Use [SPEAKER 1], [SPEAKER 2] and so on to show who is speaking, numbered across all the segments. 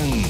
[SPEAKER 1] Presentan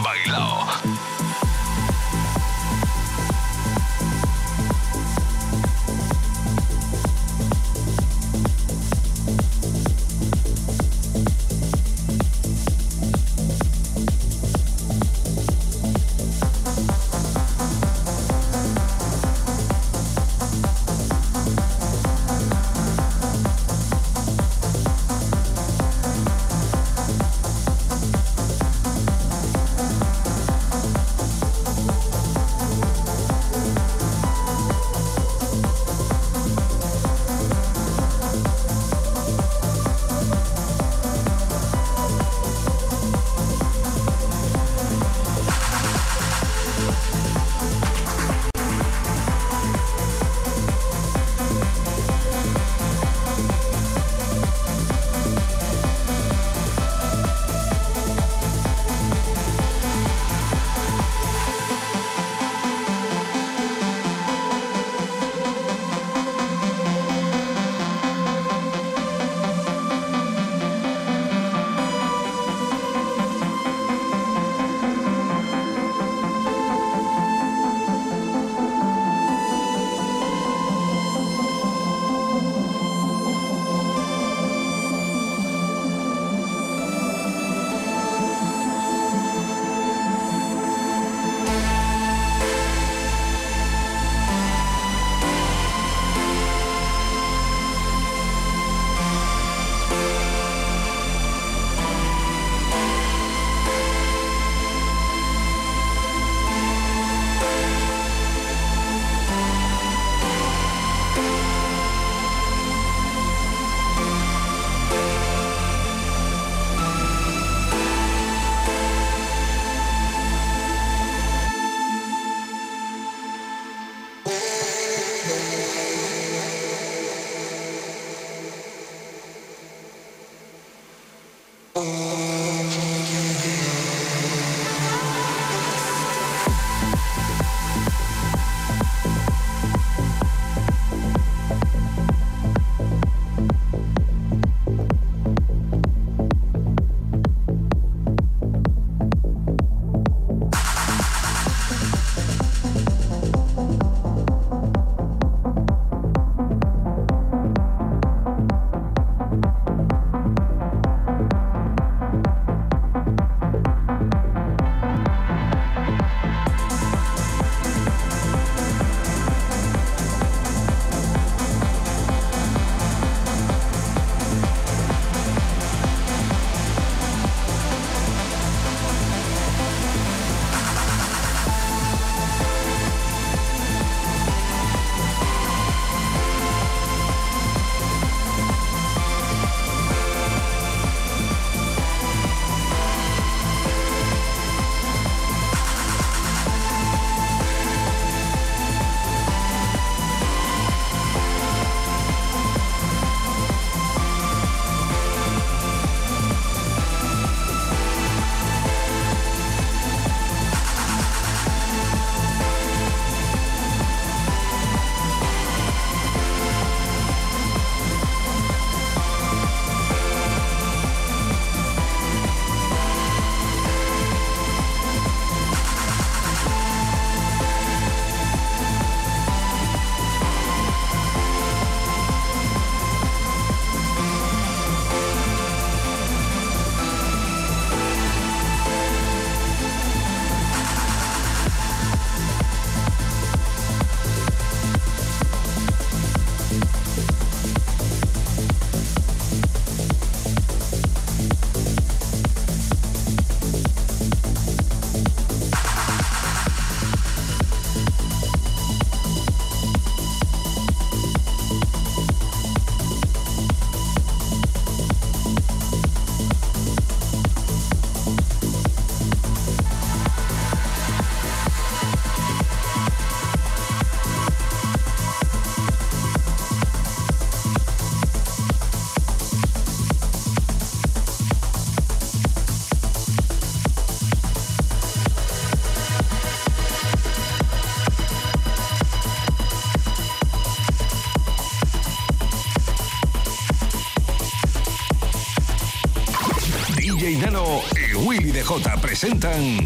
[SPEAKER 1] presentan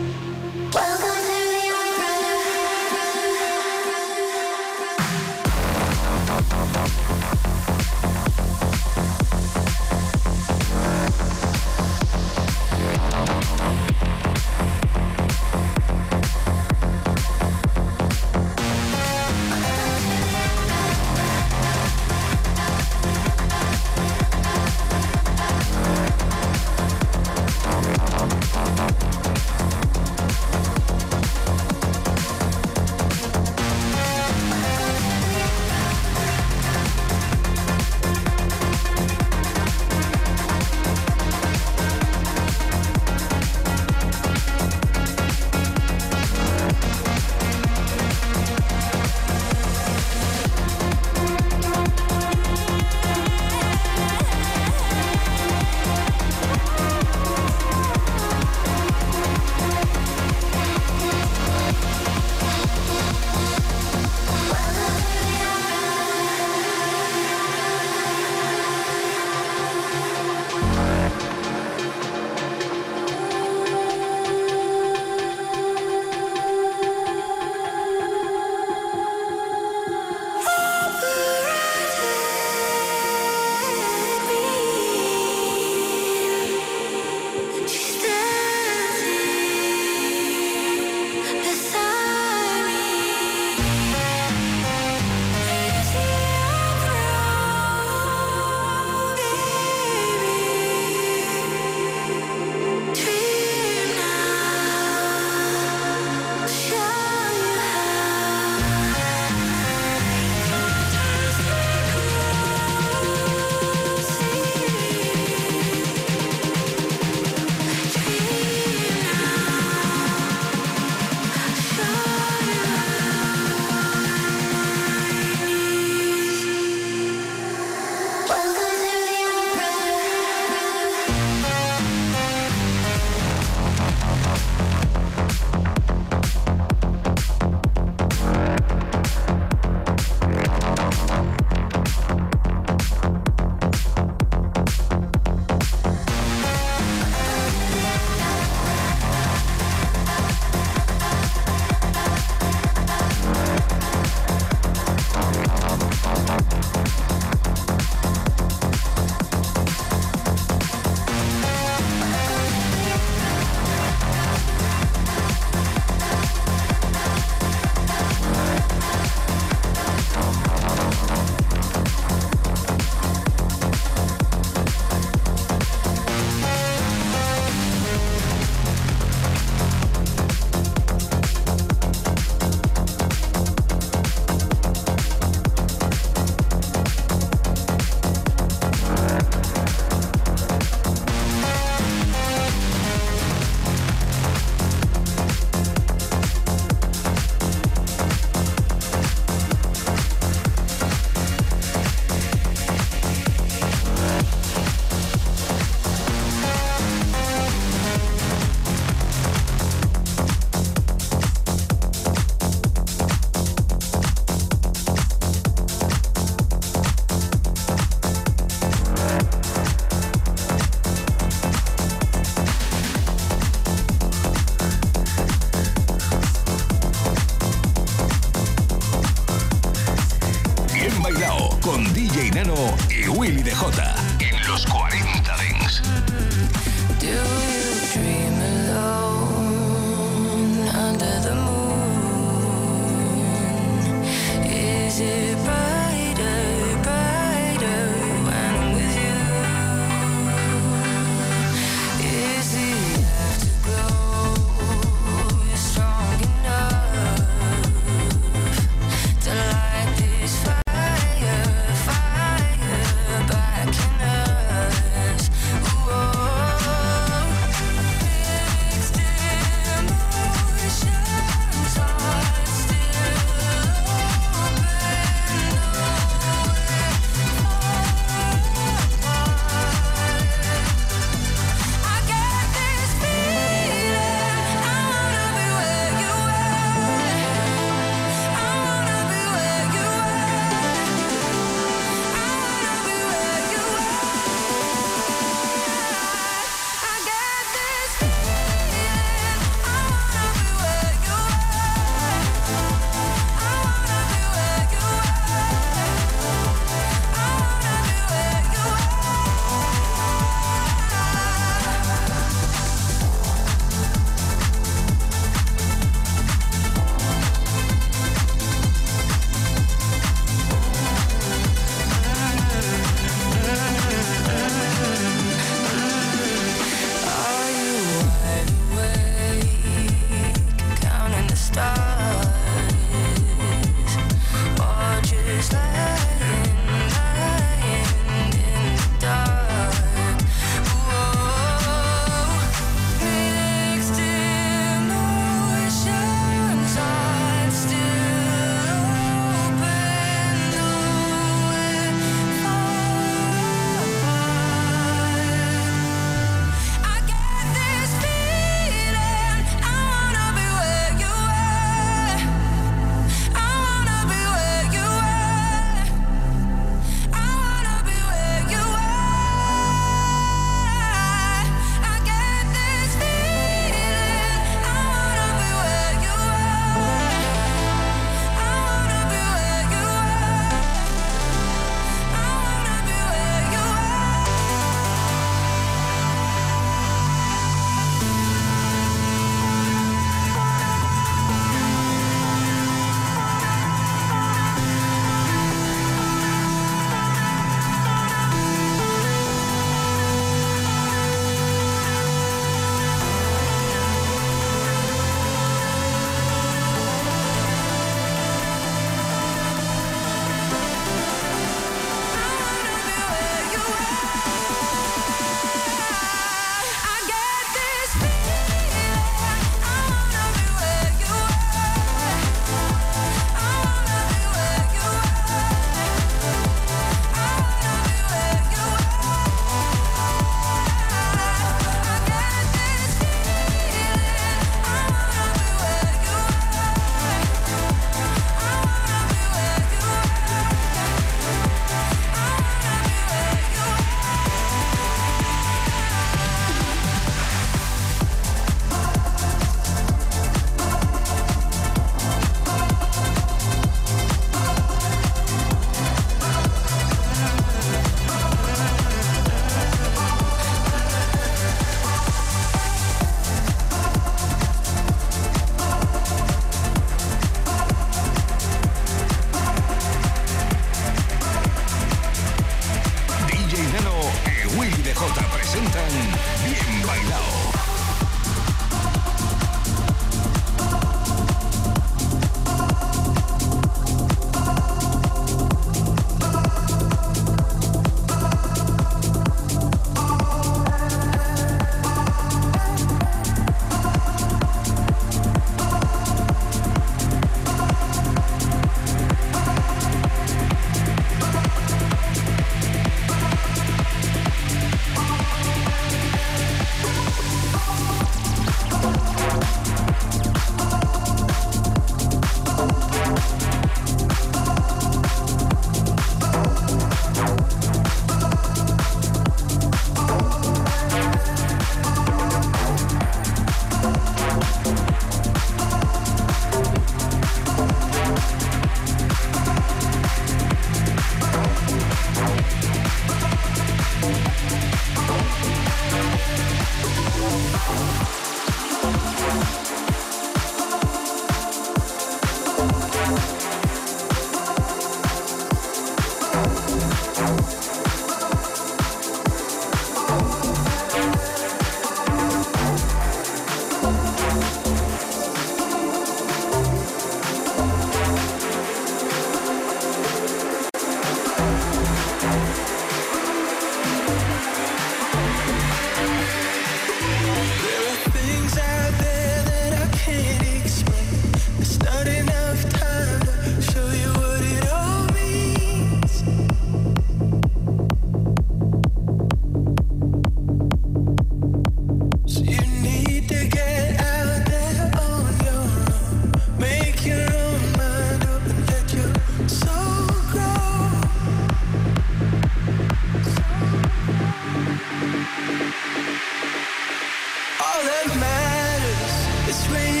[SPEAKER 1] matters. It's real.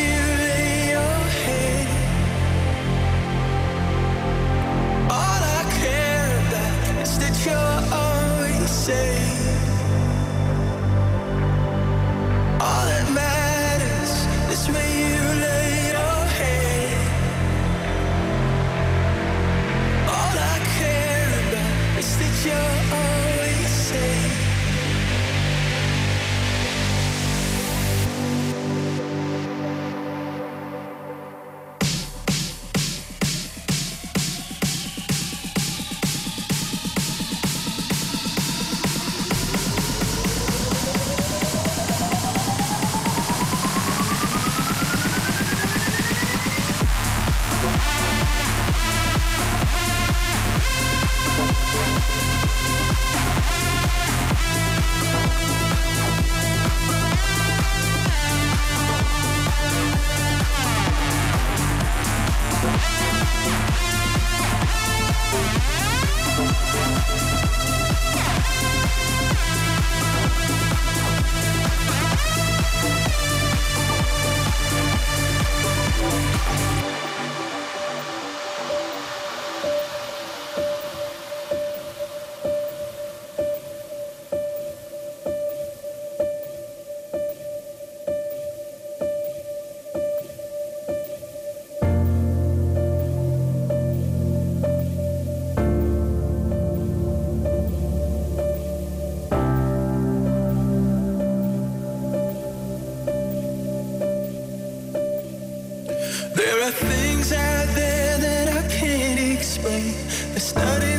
[SPEAKER 1] study.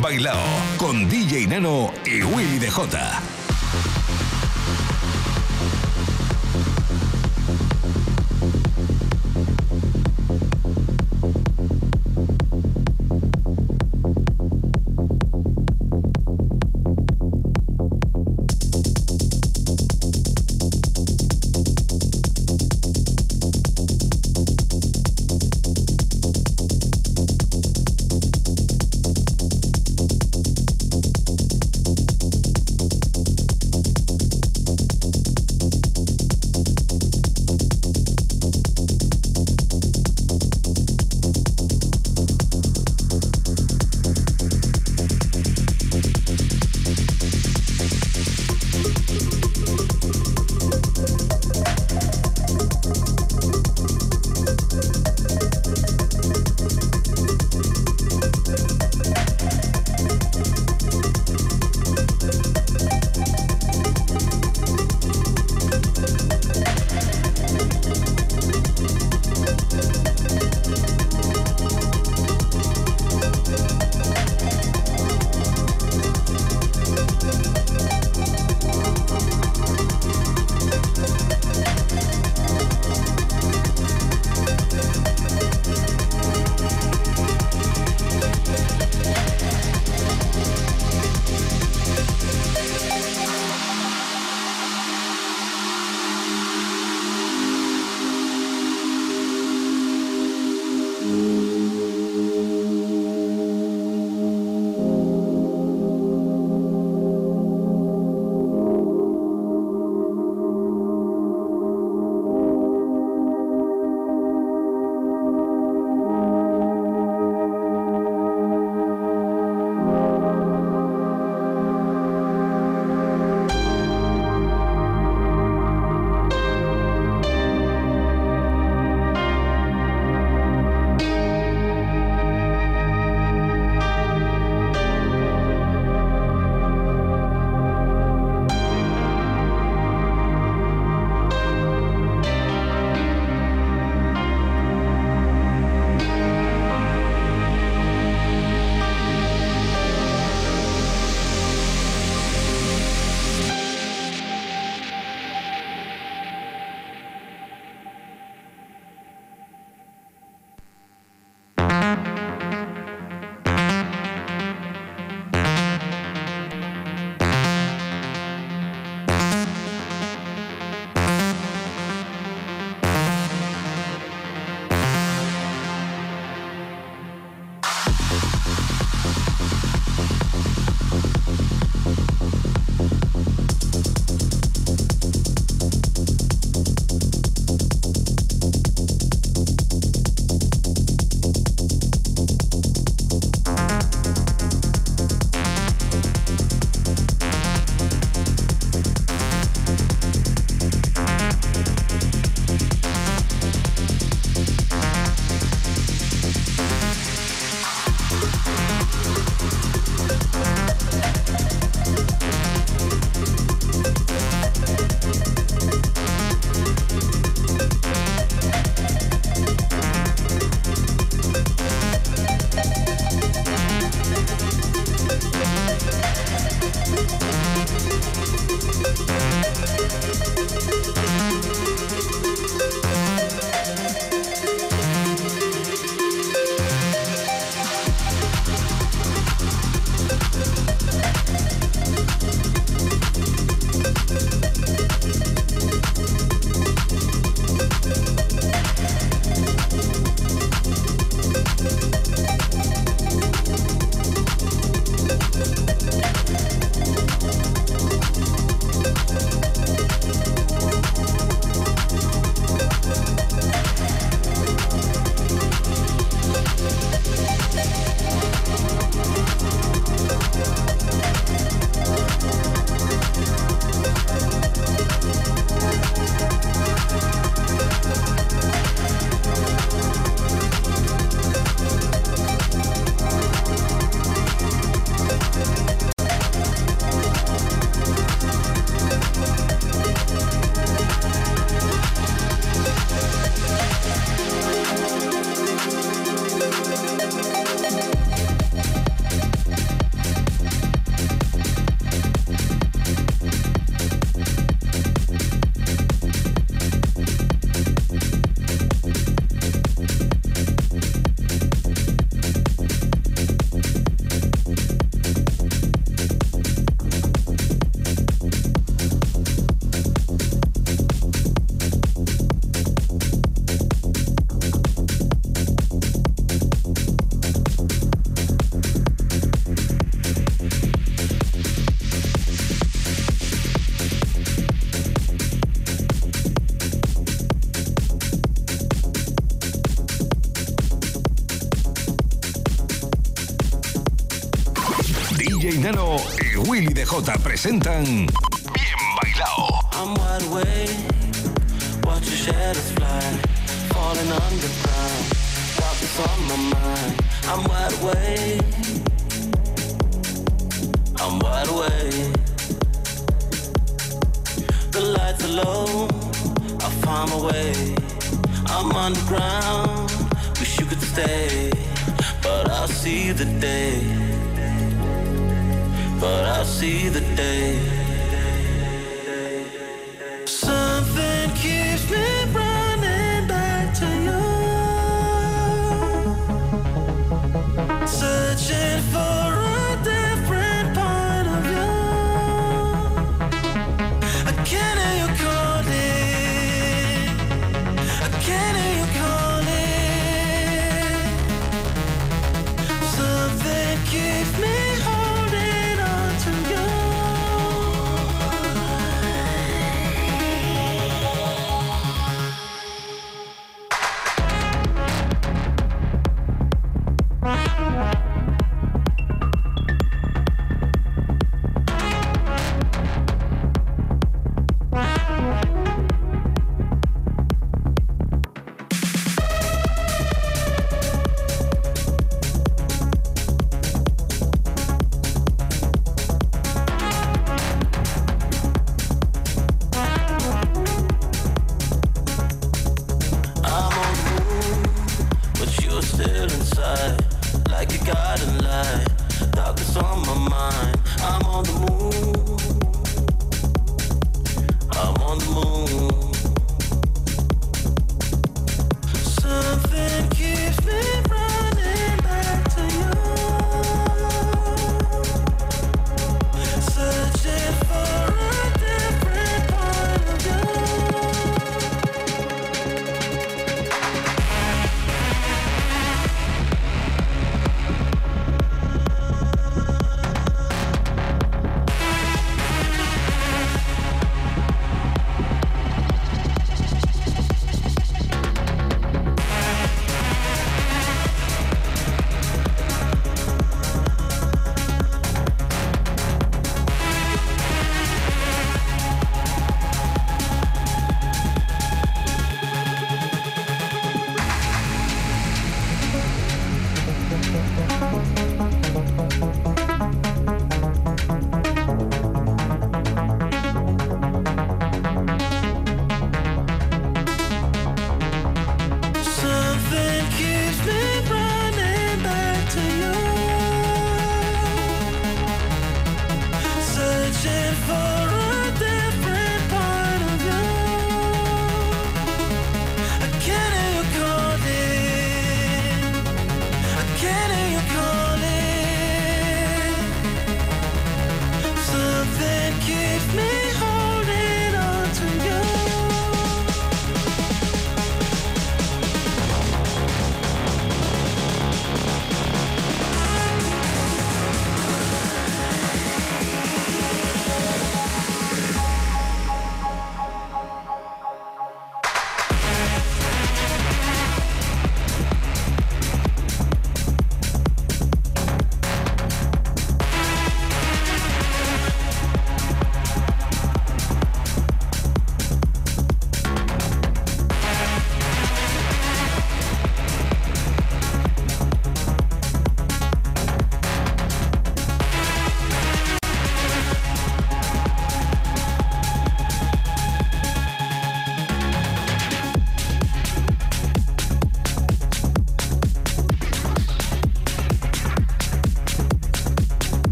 [SPEAKER 1] Bien bailado con DJ Nano y Willy. DJ Presentan Bien Bailao.
[SPEAKER 2] I'm wide awake, watch the shadows fly, falling underground. On my mind. I'm wide awake. I'm wide awake. The lights are low. I find my way. I'm underground. Wish you could stay, but I'll see the day. But I'll see the day.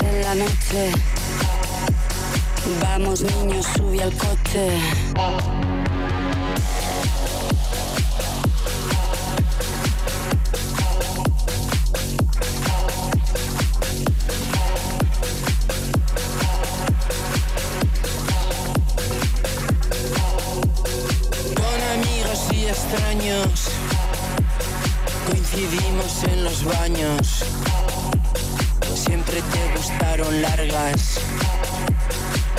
[SPEAKER 3] En la noche. Vamos niños, sube al coche.
[SPEAKER 4] coincidimos en los baños.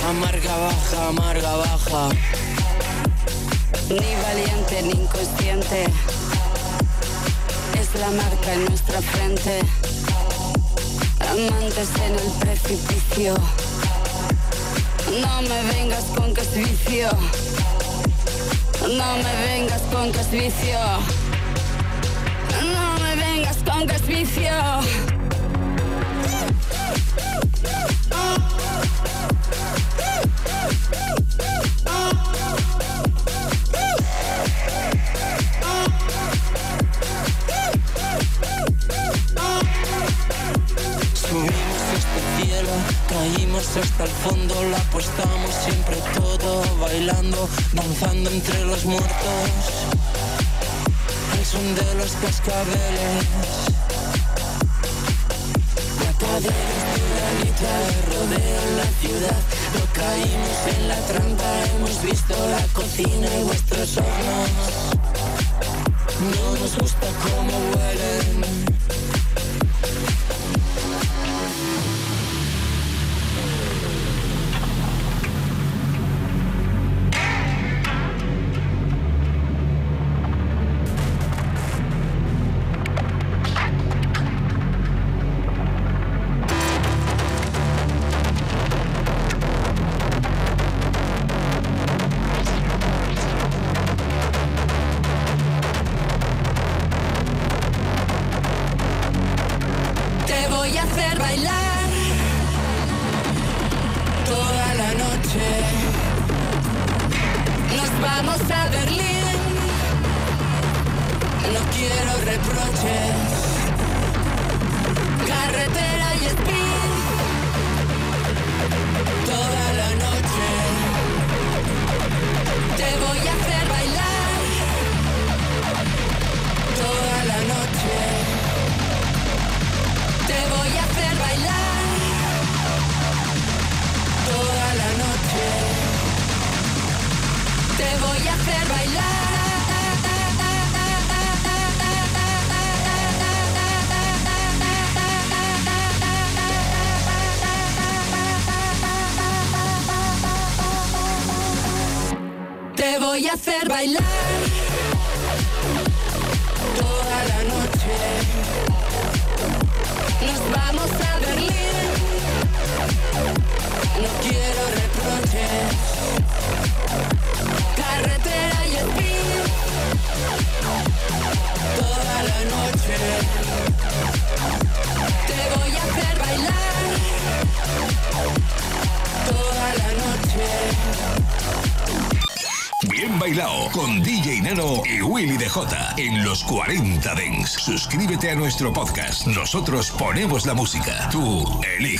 [SPEAKER 4] Amarga baja, amarga baja.
[SPEAKER 3] Ni valiente ni inconsciente. Es la marca en nuestra frente. Amantes en el precipicio. No me vengas con que. No me vengas con que. No me vengas con que.
[SPEAKER 4] Hasta el fondo, la apostamos siempre todo, bailando, danzando entre los muertos, al son de los cascabeles. Mataderos de granita rodean la ciudad, no caímos en la trampa, hemos visto la cocina y vuestros hornos. No nos gusta cómo huelen
[SPEAKER 1] Suscríbete a nuestro podcast. Nosotros ponemos la música. Tú eliges.